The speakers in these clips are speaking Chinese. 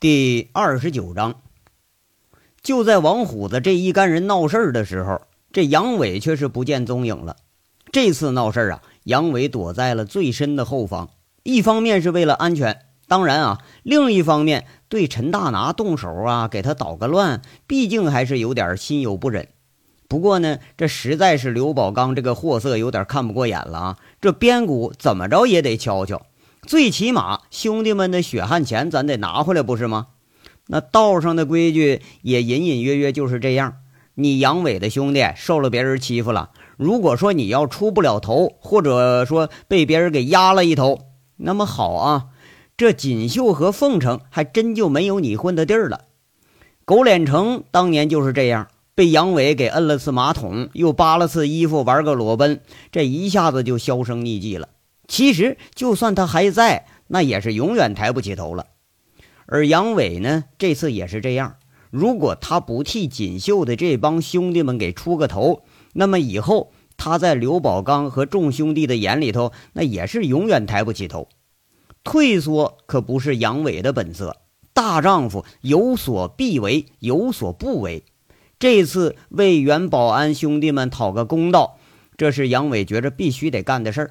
第二十九章，就在王虎子这一干人闹事儿的时候，这杨伟却是不见踪影了。这次闹事儿啊，杨伟躲在了最深的后方，一方面是为了安全，当然啊，另一方面对陈大拿动手啊，给他捣个乱，毕竟还是有点心有不忍。不过呢，这实在是刘宝刚这个货色有点看不过眼了啊，这边鼓怎么着也得敲敲。最起码兄弟们的血汗钱咱得拿回来，不是吗？那道上的规矩也隐隐约约就是这样。你杨伟的兄弟受了别人欺负了，如果说你要出不了头，或者说被别人给压了一头，那么好啊，这锦绣和凤城还真就没有你混的地儿了。狗脸城当年就是这样，被杨伟给摁了次马桶，又扒了次衣服，玩个裸奔，这一下子就销声匿迹了。其实，就算他还在，那也是永远抬不起头了。而杨伟呢，这次也是这样。如果他不替锦绣的这帮兄弟们给出个头，那么以后他在刘宝刚和众兄弟的眼里头，那也是永远抬不起头。退缩可不是杨伟的本色，大丈夫有所必为，有所不为。这次为原保安兄弟们讨个公道，这是杨伟觉着必须得干的事儿。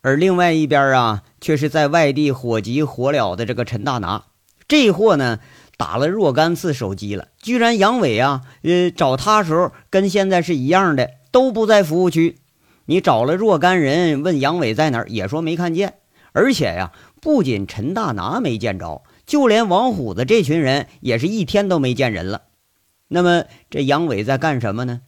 而另外一边啊，却是在外地火急火燎的这个陈大拿，这货呢打了若干次手机了，居然杨伟啊，呃，找他时候跟现在是一样的，都不在服务区。你找了若干人问杨伟在哪儿，也说没看见。而且呀，不仅陈大拿没见着，就连王虎子这群人也是一天都没见人了。那么这杨伟在干什么呢？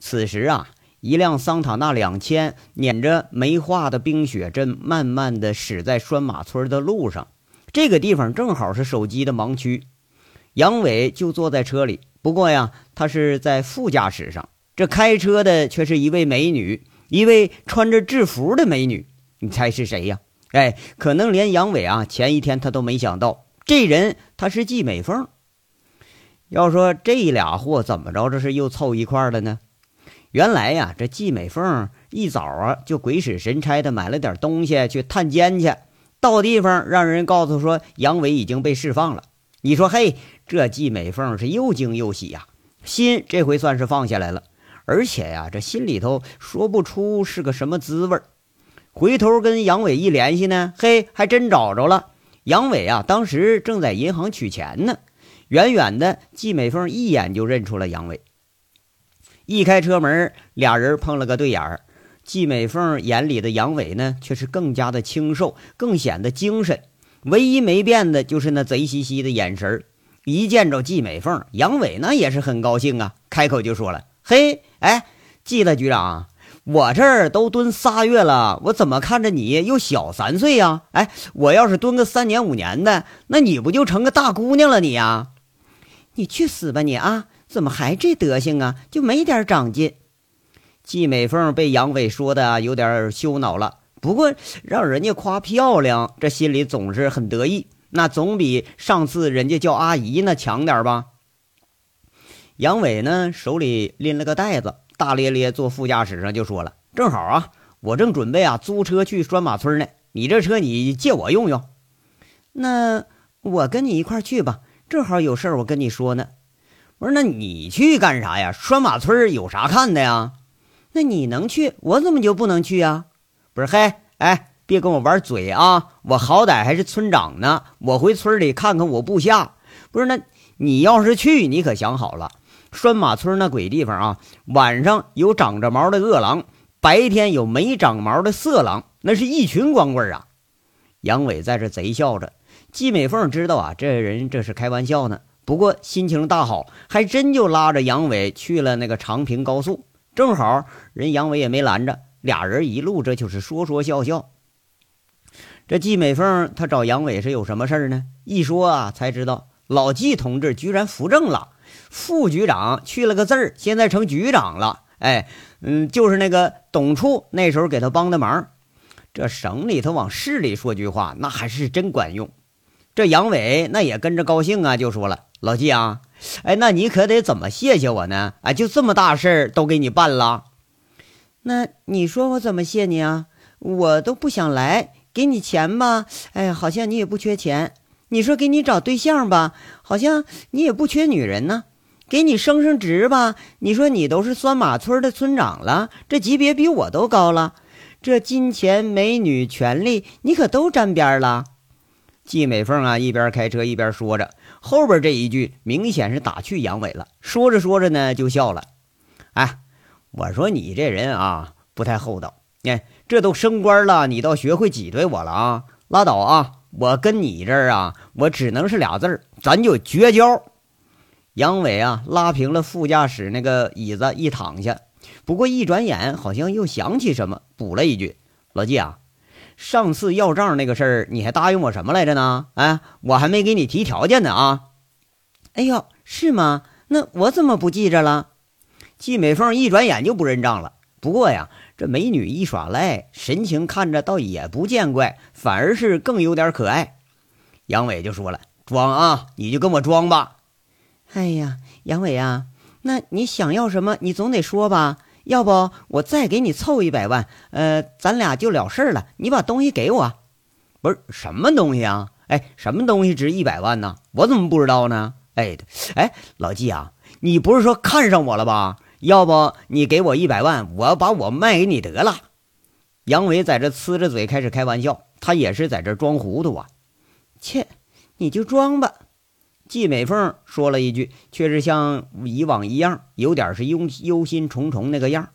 此时啊。一辆桑塔纳两千碾着没化的冰雪阵，慢慢的驶在拴马村的路上。这个地方正好是手机的盲区。杨伟就坐在车里，不过呀，他是在副驾驶上。这开车的却是一位美女，一位穿着制服的美女。你猜是谁呀？哎，可能连杨伟啊，前一天他都没想到，这人他是季美凤。要说这俩货怎么着，这是又凑一块了呢？原来呀，这季美凤一早啊就鬼使神差的买了点东西去探监去，到地方让人告诉说杨伟已经被释放了。你说嘿，这季美凤是又惊又喜呀，心这回算是放下来了，而且呀，这心里头说不出是个什么滋味回头跟杨伟一联系呢，嘿，还真找着了。杨伟啊，当时正在银行取钱呢，远远的季美凤一眼就认出了杨伟。一开车门，俩人碰了个对眼儿。季美凤眼里的杨伟呢，却是更加的清瘦，更显得精神。唯一没变的就是那贼兮兮的眼神一见着季美凤，杨伟呢也是很高兴啊，开口就说了：“嘿，哎，季大局长，我这儿都蹲仨月了，我怎么看着你又小三岁呀？哎，我要是蹲个三年五年的，那你不就成个大姑娘了？你呀，你去死吧你啊！”怎么还这德行啊？就没点长进？季美凤被杨伟说的有点羞恼了。不过让人家夸漂亮，这心里总是很得意。那总比上次人家叫阿姨那强点吧？杨伟呢，手里拎了个袋子，大咧咧坐副驾驶上就说了：“正好啊，我正准备啊租车去拴马村呢。你这车你借我用用。那我跟你一块去吧，正好有事我跟你说呢。”我说：“那你去干啥呀？拴马村有啥看的呀？那你能去，我怎么就不能去呀？不是，嘿，哎，别跟我玩嘴啊！我好歹还是村长呢，我回村里看看我部下。不是，那你要是去，你可想好了，拴马村那鬼地方啊，晚上有长着毛的恶狼，白天有没长毛的色狼，那是一群光棍啊！”杨伟在这贼笑着，季美凤知道啊，这人这是开玩笑呢。不过心情大好，还真就拉着杨伟去了那个长平高速。正好人杨伟也没拦着，俩人一路这就是说说笑笑。这季美凤她找杨伟是有什么事儿呢？一说啊，才知道老季同志居然扶正了，副局长去了个字儿，现在成局长了。哎，嗯，就是那个董处那时候给他帮的忙。这省里头往市里说句话，那还是真管用。这杨伟那也跟着高兴啊，就说了。老季啊，哎，那你可得怎么谢谢我呢？哎，就这么大事儿都给你办了，那你说我怎么谢你啊？我都不想来，给你钱吧。哎，好像你也不缺钱。你说给你找对象吧，好像你也不缺女人呢。给你升升职吧，你说你都是酸马村的村长了，这级别比我都高了。这金钱、美女、权利，你可都沾边了。季美凤啊，一边开车一边说着，后边这一句明显是打趣杨伟了。说着说着呢，就笑了。哎，我说你这人啊，不太厚道。哎，这都升官了，你倒学会挤兑我了啊？拉倒啊！我跟你这儿啊，我只能是俩字儿，咱就绝交。杨伟啊，拉平了副驾驶那个椅子，一躺下。不过一转眼，好像又想起什么，补了一句：“老季啊，上次要账那个事儿，你还答应我什么来着呢？哎，我还没给你提条件呢啊！”哎呦，是吗？那我怎么不记着了？季美凤一转眼就不认账了。不过呀，这美女一耍赖，神情看着倒也不见怪，反而是更有点可爱。杨伟就说了：“装啊，你就跟我装吧。”哎呀，杨伟啊，那你想要什么，你总得说吧？要不我再给你凑一百万，呃，咱俩就了事儿了。你把东西给我，不是什么东西啊？哎，什么东西值一百万呢？我怎么不知道呢？哎，哎，老季啊，你不是说看上我了吧？要不你给我一百万，我把我卖给你得了。杨伟在这呲着嘴开始开玩笑，他也是在这装糊涂啊。切，你就装吧。季美凤说了一句，却是像以往一样，有点是忧忧心忡忡那个样。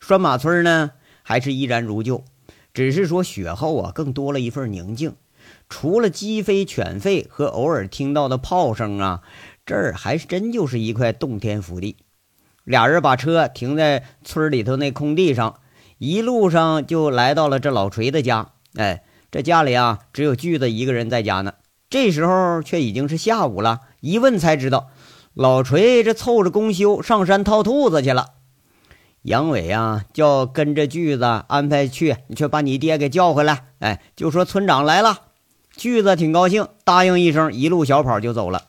拴马村呢，还是依然如旧，只是说雪后啊，更多了一份宁静。除了鸡飞犬吠和偶尔听到的炮声啊，这儿还真就是一块洞天福地。俩人把车停在村里头那空地上，一路上就来到了这老锤的家。哎，这家里啊，只有锯子一个人在家呢。这时候却已经是下午了，一问才知道，老锤这凑着公休上山套兔子去了。杨伟啊，叫跟着锯子安排去，你去把你爹给叫回来。哎，就说村长来了。锯子挺高兴，答应一声，一路小跑就走了。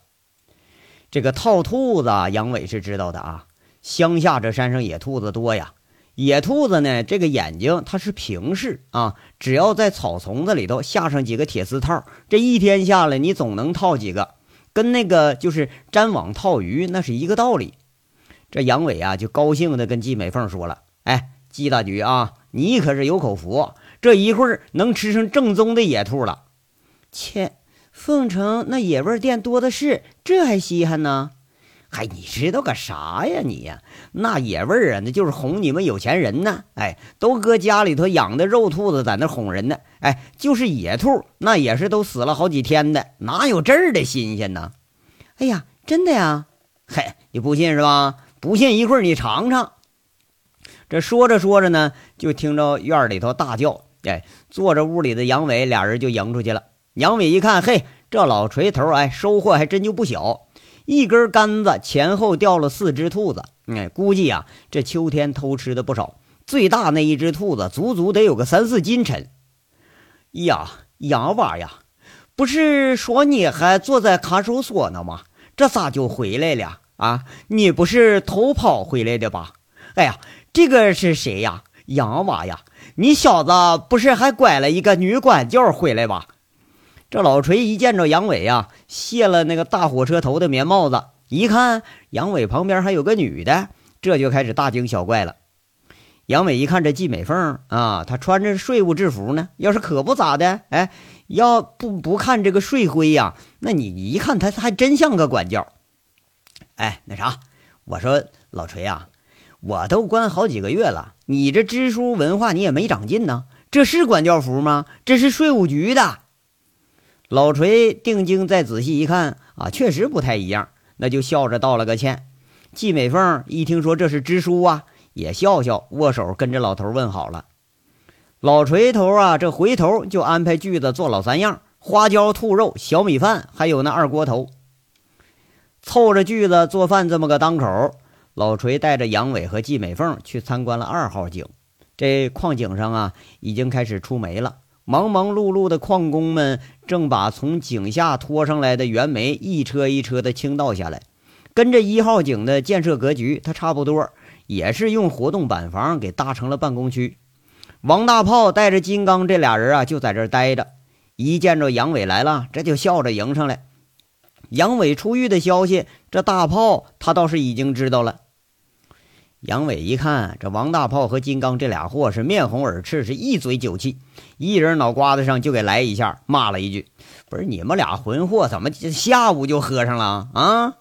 这个套兔子，杨伟是知道的啊。乡下这山上野兔子多呀，野兔子呢，这个眼睛它是平视啊，只要在草丛子里头下上几个铁丝套，这一天下来你总能套几个，跟那个就是粘网套鱼那是一个道理。这杨伟啊就高兴的跟季美凤说了：“哎，季大女啊，你可是有口福，这一会儿能吃上正宗的野兔了。切，凤城那野味店多的是，这还稀罕呢。”嗨，你知道个啥呀你呀？那野味儿啊，那就是哄你们有钱人呢。哎，都搁家里头养的肉兔子在那哄人呢。哎，就是野兔，那也是都死了好几天的，哪有这儿的新鲜呢？哎呀，真的呀？嘿，你不信是吧？不信一会儿你尝尝。这说着说着呢，就听着院里头大叫。哎，坐着屋里的杨伟俩人就迎出去了。杨伟一看，嘿，这老锤头，哎，收获还真就不小。一根杆子前后掉了四只兔子，哎，估计呀，这秋天偷吃的不少。最大那一只兔子足足得有个三四斤沉。呀，杨娃呀，不是说你还坐在看守所呢吗？这咋就回来了啊？你不是偷跑回来的吧？哎呀，这个是谁呀？杨娃呀，你小子不是还拐了一个女管教回来吧？这老锤一见着杨伟呀，卸了那个大火车头的棉帽子，一看杨伟旁边还有个女的，这就开始大惊小怪了。杨伟一看这季美凤啊，她穿着税务制服呢，要是可不咋的，哎，要不不看这个税徽呀，那你一看她还真像个管教。哎，那啥，我说老锤啊，我都关好几个月了，你这知书文化你也没长进呢，这是管教服吗？这是税务局的。老锤定睛再仔细一看，啊，确实不太一样，那就笑着道了个歉。季美凤一听说这是支书啊，也笑笑，握手跟着老头问好了。老锤头啊，这回头就安排锯子做老三样：花椒兔肉、小米饭，还有那二锅头。凑着锯子做饭这么个当口，老锤带着杨伟和季美凤去参观了二号井。这矿井上啊，已经开始出煤了。忙忙碌碌的矿工们正把从井下拖上来的原煤一车一车的倾倒下来，跟着一号井的建设格局，它差不多，也是用活动板房给搭成了办公区。王大炮带着金刚这俩人啊，就在这儿待着。一见着杨伟来了，这就笑着迎上来。杨伟出狱的消息，这大炮他倒是已经知道了。杨伟一看，这王大炮和金刚这俩货是面红耳赤，是一嘴酒气，一人脑瓜子上就给来一下，骂了一句：“不是你们俩混货，怎么下午就喝上了啊？”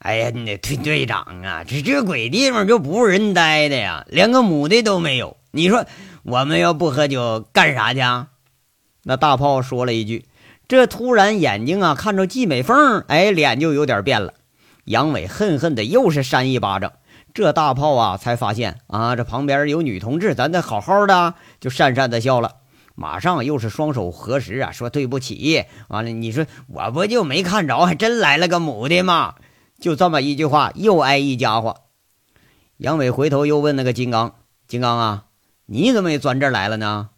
哎呀，那队队长啊，这这鬼地方就不是人待的呀，连个母的都没有。你说我们要不喝酒干啥去？那大炮说了一句，这突然眼睛啊看着季美凤，哎，脸就有点变了。杨伟恨恨的又是扇一巴掌。这大炮啊，才发现啊，这旁边有女同志，咱得好好的，就讪讪的笑了。马上又是双手合十啊，说对不起。完了，你说我不就没看着，还真来了个母的吗？就这么一句话，又挨一家伙。杨伟回头又问那个金刚：“金刚啊，你怎么也钻这来了呢？”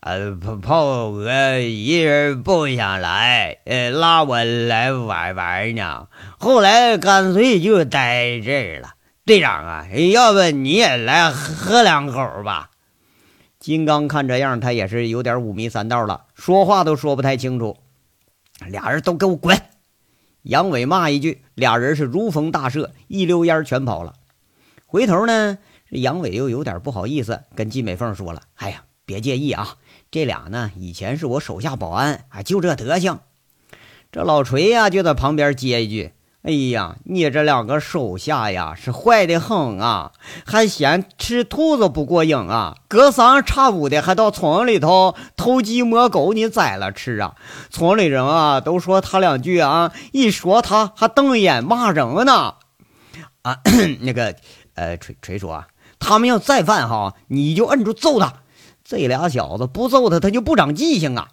呃，炮炮我一人不想来，呃，拉我来玩玩呢。后来干脆就待这儿了。队长啊，要不你也来喝两口吧？金刚看这样，他也是有点五迷三道了，说话都说不太清楚。俩人都给我滚！杨伟骂一句，俩人是如逢大赦，一溜烟全跑了。回头呢，杨伟又有点不好意思，跟季美凤说了：“哎呀，别介意啊，这俩呢以前是我手下保安，啊，就这德行。”这老锤呀就在旁边接一句。哎呀，你这两个手下呀，是坏的很啊！还嫌吃兔子不过瘾啊？隔三差五的还到村里头偷鸡摸狗，你宰了吃啊？村里人啊都说他两句啊，一说他还瞪眼骂人呢。啊，那个，呃，锤锤说啊，他们要再犯哈，你就摁住揍他。这俩小子不揍他，他就不长记性啊。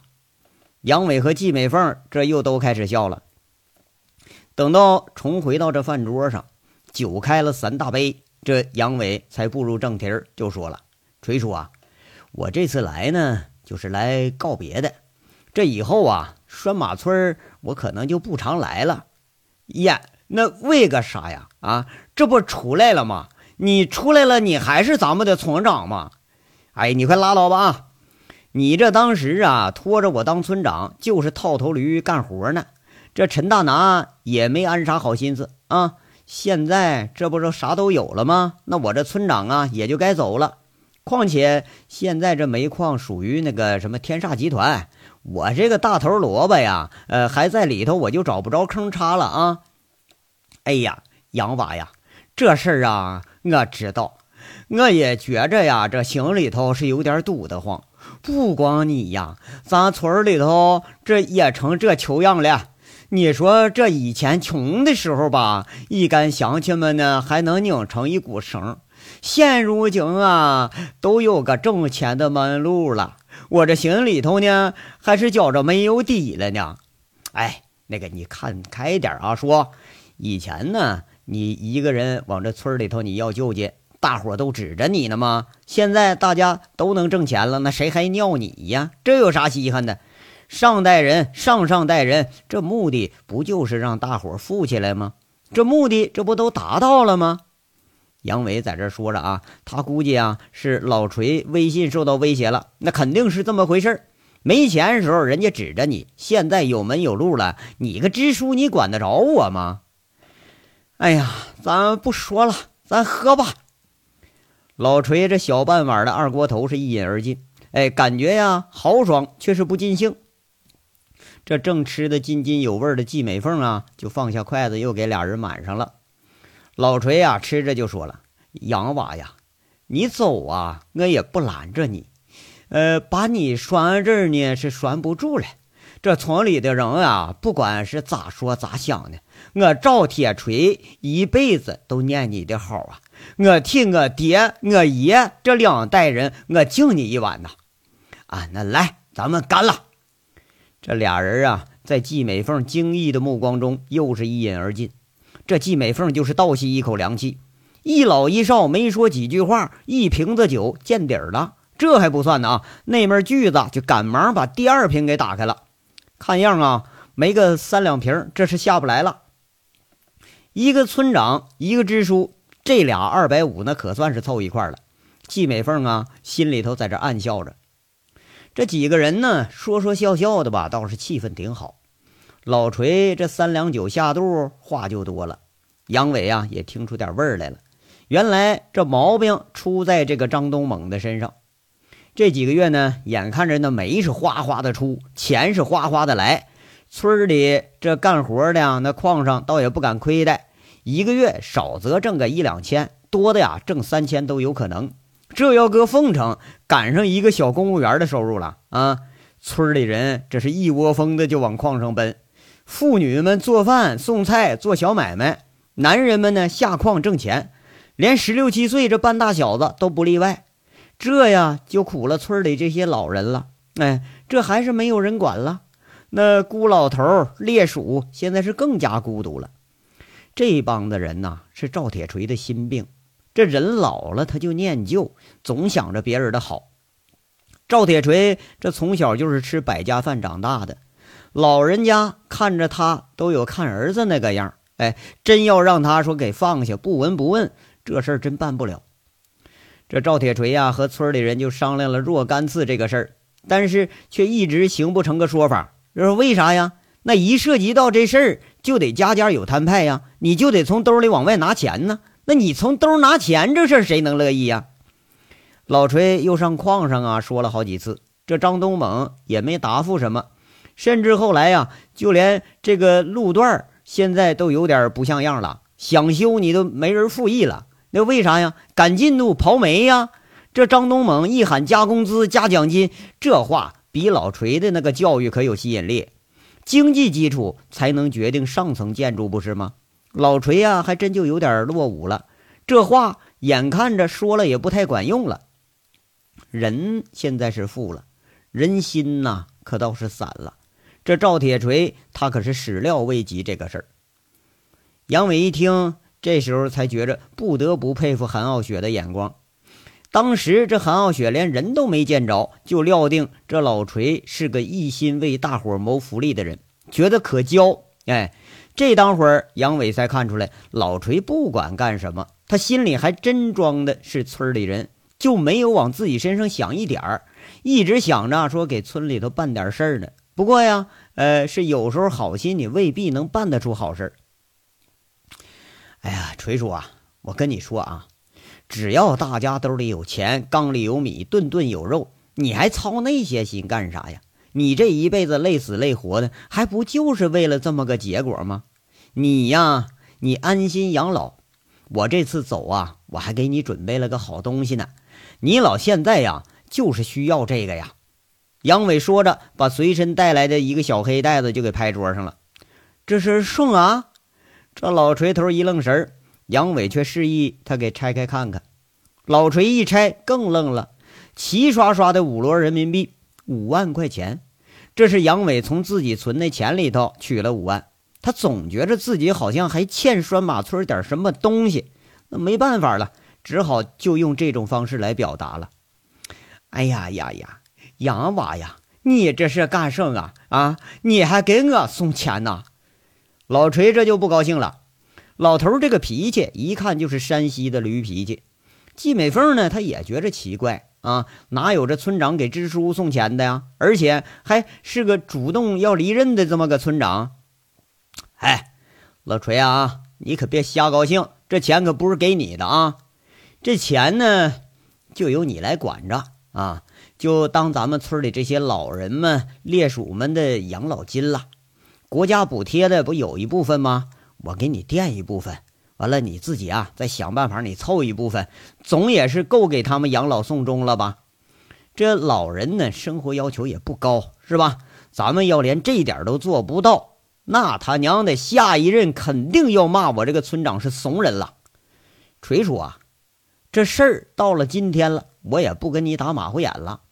杨伟和季美凤这又都开始笑了。等到重回到这饭桌上，酒开了三大杯，这杨伟才步入正题儿，就说了：“锤叔啊，我这次来呢，就是来告别的。这以后啊，拴马村我可能就不常来了。呀，那为个啥呀？啊，这不出来了吗？你出来了，你还是咱们的村长吗？哎，你快拉倒吧！啊，你这当时啊，拖着我当村长，就是套头驴干活呢。”这陈大拿也没安啥好心思啊！现在这不是啥都有了吗？那我这村长啊也就该走了。况且现在这煤矿属于那个什么天煞集团，我这个大头萝卜呀，呃，还在里头，我就找不着坑插了啊！哎呀，杨娃呀，这事儿啊，我知道，我也觉着呀，这心里头是有点堵得慌。不光你呀，咱村里头这也成这球样了。你说这以前穷的时候吧，一干乡亲们呢还能拧成一股绳。现如今啊，都有个挣钱的门路了。我这心里头呢，还是觉着没有底了呢。哎，那个你看开点啊，说以前呢，你一个人往这村里头你要救济，大伙都指着你呢吗？现在大家都能挣钱了，那谁还尿你呀？这有啥稀罕的？上代人、上上代人，这目的不就是让大伙富起来吗？这目的这不都达到了吗？杨伟在这说着啊，他估计啊是老锤微信受到威胁了，那肯定是这么回事没钱的时候人家指着你，现在有门有路了，你个支书你管得着我吗？哎呀，咱不说了，咱喝吧。老锤这小半碗的二锅头是一饮而尽，哎，感觉呀豪爽，却是不尽兴。这正吃得津津有味的季美凤啊，就放下筷子，又给俩人满上了。老锤呀，吃着就说了：“杨娃呀，你走啊，我也不拦着你。呃，把你拴这儿呢，是拴不住了。这村里的人啊，不管是咋说咋想的，我赵铁锤一辈子都念你的好啊！我替我爹、我爷这两代人，我敬你一碗呐！啊，那来，咱们干了！”这俩人啊，在季美凤惊异的目光中，又是一饮而尽。这季美凤就是倒吸一口凉气，一老一少没说几句话，一瓶子酒见底儿了。这还不算呢啊，那面锯子就赶忙把第二瓶给打开了。看样啊，没个三两瓶，这是下不来了。一个村长，一个支书，这俩二百五那可算是凑一块了。季美凤啊，心里头在这暗笑着。这几个人呢，说说笑笑的吧，倒是气氛挺好。老锤这三两酒下肚，话就多了。杨伟啊，也听出点味儿来了。原来这毛病出在这个张东猛的身上。这几个月呢，眼看着那煤是哗哗的出，钱是哗哗的来，村里这干活的，那矿上倒也不敢亏待，一个月少则挣个一两千，多的呀挣三千都有可能。这要搁凤城，赶上一个小公务员的收入了啊！村里人这是一窝蜂的就往矿上奔，妇女们做饭送菜做小买卖，男人们呢下矿挣钱，连十六七岁这半大小子都不例外。这呀就苦了村里这些老人了，哎，这还是没有人管了。那孤老头烈鼠现在是更加孤独了。这帮子人呐，是赵铁锤的心病。这人老了，他就念旧，总想着别人的好。赵铁锤这从小就是吃百家饭长大的，老人家看着他都有看儿子那个样哎，真要让他说给放下，不闻不问，这事儿真办不了。这赵铁锤呀，和村里人就商量了若干次这个事儿，但是却一直行不成个说法。这是为啥呀？那一涉及到这事儿，就得家家有摊派呀，你就得从兜里往外拿钱呢。那你从兜拿钱这事儿谁能乐意呀？老锤又上矿上啊，说了好几次，这张东猛也没答复什么，甚至后来呀，就连这个路段现在都有点不像样了，想修你都没人复议了。那为啥呀？赶进度刨煤呀！这张东猛一喊加工资、加奖金，这话比老锤的那个教育可有吸引力。经济基础才能决定上层建筑，不是吗？老锤呀，还真就有点落伍了。这话眼看着说了也不太管用了。人现在是富了，人心呐可倒是散了。这赵铁锤他可是始料未及这个事儿。杨伟一听，这时候才觉着不得不佩服韩傲雪的眼光。当时这韩傲雪连人都没见着，就料定这老锤是个一心为大伙谋福利的人，觉得可交。哎。这当会儿，杨伟才看出来，老锤不管干什么，他心里还真装的是村里人，就没有往自己身上想一点儿，一直想着说给村里头办点事儿呢。不过呀，呃，是有时候好心你未必能办得出好事儿。哎呀，锤叔啊，我跟你说啊，只要大家兜里有钱，缸里有米，顿顿有肉，你还操那些心干啥呀？你这一辈子累死累活的，还不就是为了这么个结果吗？你呀，你安心养老。我这次走啊，我还给你准备了个好东西呢。你老现在呀，就是需要这个呀。杨伟说着，把随身带来的一个小黑袋子就给拍桌上了。这是送啊！这老锤头一愣神，杨伟却示意他给拆开看看。老锤一拆，更愣了，齐刷刷的五摞人民币，五万块钱。这是杨伟从自己存的钱里头取了五万，他总觉着自己好像还欠拴马村点什么东西，那没办法了，只好就用这种方式来表达了。哎呀呀呀，杨娃呀，你这是干什啊？啊，你还给我送钱呢？老锤这就不高兴了。老头这个脾气一看就是山西的驴脾气。季美凤呢，她也觉着奇怪。啊，哪有这村长给支书送钱的呀？而且还是个主动要离任的这么个村长。哎，老锤啊，你可别瞎高兴，这钱可不是给你的啊。这钱呢，就由你来管着啊，就当咱们村里这些老人们、烈属们的养老金了。国家补贴的不有一部分吗？我给你垫一部分。完了，你自己啊，再想办法，你凑一部分，总也是够给他们养老送终了吧？这老人呢，生活要求也不高，是吧？咱们要连这点都做不到，那他娘的，下一任肯定要骂我这个村长是怂人了。锤叔啊，这事儿到了今天了，我也不跟你打马虎眼了。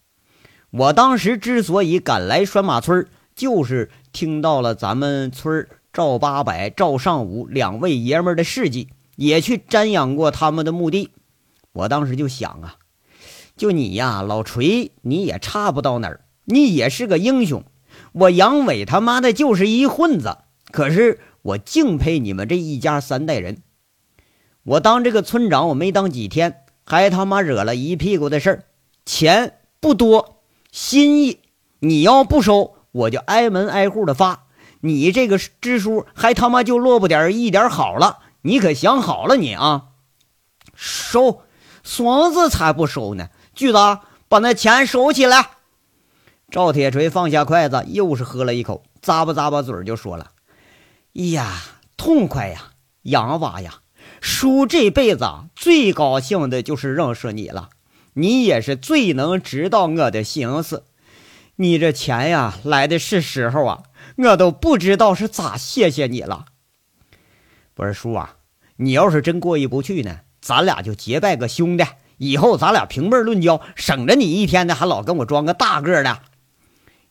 我当时之所以赶来拴马村，就是听到了咱们村赵八百、赵尚武两位爷们的事迹，也去瞻仰过他们的墓地。我当时就想啊，就你呀，老锤，你也差不到哪儿，你也是个英雄。我杨伟他妈的就是一混子，可是我敬佩你们这一家三代人。我当这个村长，我没当几天，还他妈惹了一屁股的事儿，钱不多，心意，你要不收，我就挨门挨户的发。你这个支书还他妈就落不点一点好了，你可想好了你啊？收，孙子才不收呢！巨子，把那钱收起来。赵铁锤放下筷子，又是喝了一口，咂巴咂巴嘴就说了：“哎呀，痛快呀，杨娃呀，叔这辈子最高兴的就是认识你了，你也是最能知道我的心思。你这钱呀，来的是时候啊。”我都不知道是咋谢谢你了。不是叔啊，你要是真过意不去呢，咱俩就结拜个兄弟，以后咱俩平辈论交，省着你一天的还老跟我装个大个的。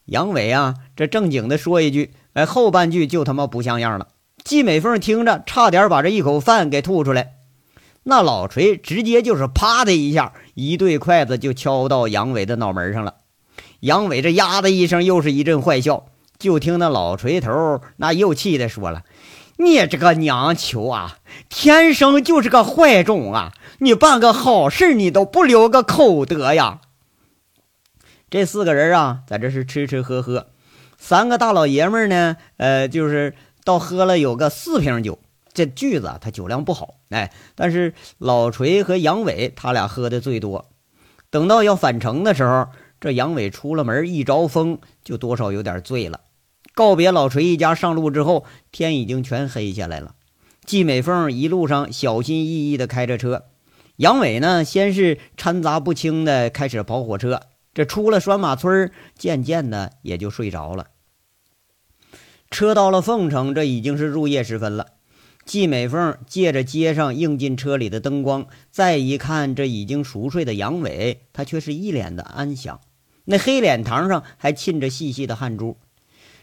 杨伟啊，这正经的说一句，哎，后半句就他妈不像样了。季美凤听着，差点把这一口饭给吐出来。那老锤直接就是啪的一下，一对筷子就敲到杨伟的脑门上了。杨伟这呀的一声，又是一阵坏笑。就听那老锤头那又气的说了：“你这个娘球啊，天生就是个坏种啊！你办个好事，你都不留个口德呀！”这四个人啊，在这是吃吃喝喝，三个大老爷们呢，呃，就是倒喝了有个四瓶酒。这句子他酒量不好，哎，但是老锤和杨伟他俩喝的最多。等到要返程的时候，这杨伟出了门一招风，就多少有点醉了。告别老锤一家上路之后，天已经全黑下来了。季美凤一路上小心翼翼地开着车，杨伟呢，先是掺杂不清的开始跑火车。这出了拴马村，渐渐的也就睡着了。车到了凤城，这已经是入夜时分了。季美凤借着街上映进车里的灯光，再一看这已经熟睡的杨伟，他却是一脸的安详，那黑脸膛上还沁着细细的汗珠。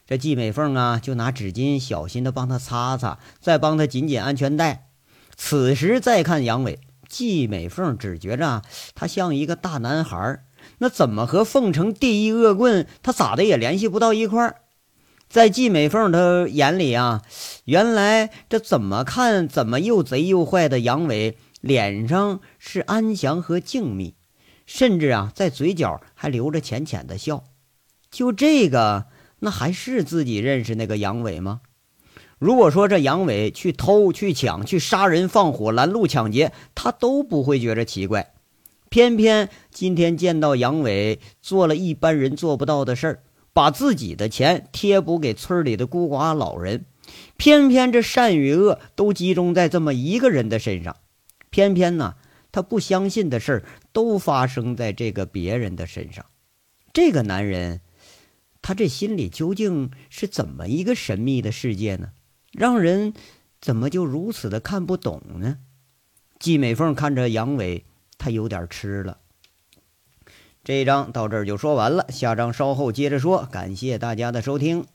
这季美凤啊，就拿纸巾小心的帮他擦擦，再帮他紧紧安全带。此时再看杨伟，季美凤只觉着他像一个大男孩那怎么和凤城第一恶棍他咋的也联系不到一块儿？在季美凤的眼里啊，原来这怎么看怎么又贼又坏的杨伟，脸上是安详和静谧，甚至啊，在嘴角还留着浅浅的笑。就这个。那还是自己认识那个杨伟吗？如果说这杨伟去偷、去抢、去杀人、放火、拦路抢劫，他都不会觉着奇怪。偏偏今天见到杨伟做了一般人做不到的事儿，把自己的钱贴补给村里的孤寡老人。偏偏这善与恶都集中在这么一个人的身上。偏偏呢，他不相信的事儿都发生在这个别人的身上。这个男人。他这心里究竟是怎么一个神秘的世界呢？让人怎么就如此的看不懂呢？季美凤看着杨伟，他有点吃了。这一章到这儿就说完了，下章稍后接着说。感谢大家的收听。